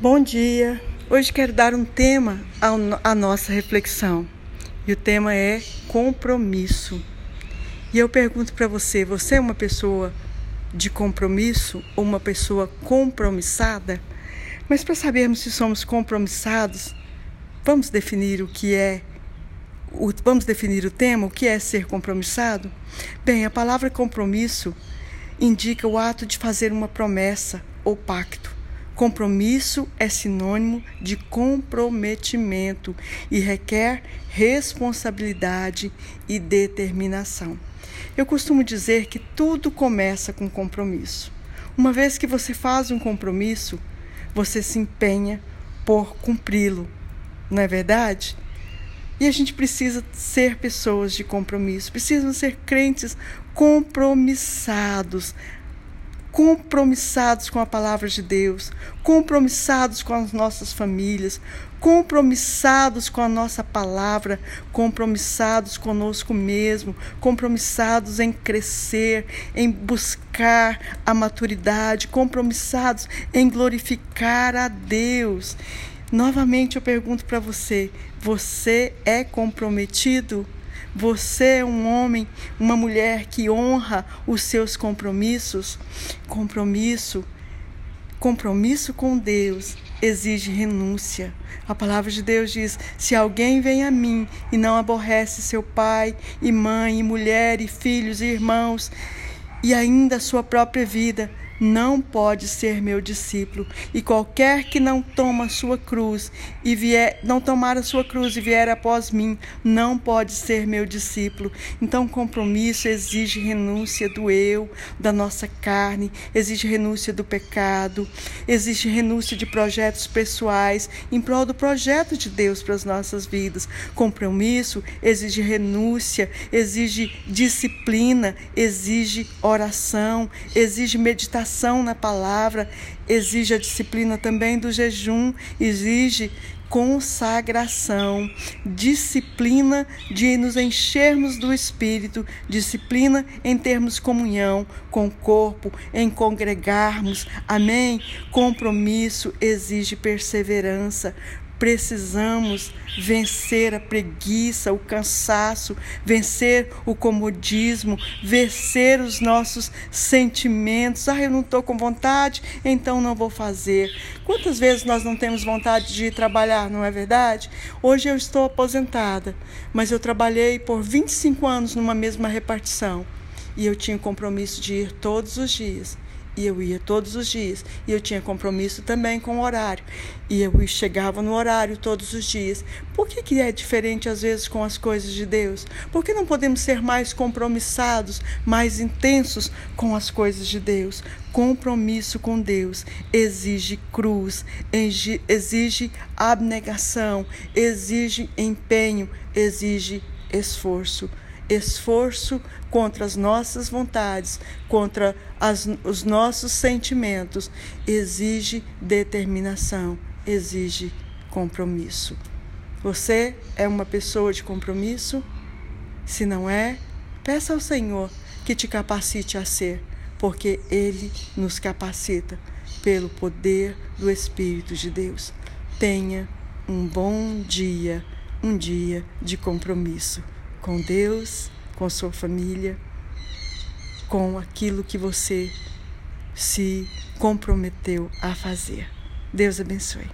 Bom dia! Hoje quero dar um tema à nossa reflexão e o tema é compromisso. E eu pergunto para você: você é uma pessoa de compromisso ou uma pessoa compromissada? Mas para sabermos se somos compromissados, vamos definir o que é vamos definir o tema, o que é ser compromissado? Bem, a palavra compromisso indica o ato de fazer uma promessa ou pacto Compromisso é sinônimo de comprometimento e requer responsabilidade e determinação. Eu costumo dizer que tudo começa com compromisso. Uma vez que você faz um compromisso, você se empenha por cumpri-lo, não é verdade? E a gente precisa ser pessoas de compromisso, precisam ser crentes compromissados, compromissados com a palavra de Deus, compromissados com as nossas famílias, compromissados com a nossa palavra, compromissados conosco mesmo, compromissados em crescer, em buscar a maturidade, compromissados em glorificar a Deus. Novamente eu pergunto para você: você é comprometido? Você é um homem, uma mulher que honra os seus compromissos. Compromisso, compromisso com Deus exige renúncia. A palavra de Deus diz: se alguém vem a mim e não aborrece seu pai e mãe, e mulher e filhos e irmãos, e ainda a sua própria vida, não pode ser meu discípulo, e qualquer que não toma a sua cruz e vier, não tomar a sua cruz e vier após mim, não pode ser meu discípulo. Então, compromisso exige renúncia do eu, da nossa carne, exige renúncia do pecado, exige renúncia de projetos pessoais em prol do projeto de Deus para as nossas vidas. Compromisso exige renúncia, exige disciplina, exige oração, exige meditação meditação na palavra, exige a disciplina também do jejum, exige consagração, disciplina de nos enchermos do Espírito, disciplina em termos comunhão com o corpo, em congregarmos, amém? Compromisso exige perseverança, Precisamos vencer a preguiça, o cansaço, vencer o comodismo, vencer os nossos sentimentos. Ah, eu não estou com vontade, então não vou fazer. Quantas vezes nós não temos vontade de trabalhar, não é verdade? Hoje eu estou aposentada, mas eu trabalhei por 25 anos numa mesma repartição e eu tinha o compromisso de ir todos os dias e eu ia todos os dias. E eu tinha compromisso também com o horário. E eu chegava no horário todos os dias. Por que, que é diferente às vezes com as coisas de Deus? Por que não podemos ser mais compromissados, mais intensos com as coisas de Deus? Compromisso com Deus exige cruz, exige abnegação, exige empenho, exige esforço esforço contra as nossas vontades, contra as, os nossos sentimentos, exige determinação, exige compromisso. Você é uma pessoa de compromisso? Se não é, peça ao Senhor que te capacite a ser, porque Ele nos capacita pelo poder do Espírito de Deus. Tenha um bom dia, um dia de compromisso com Deus, com sua família, com aquilo que você se comprometeu a fazer. Deus abençoe.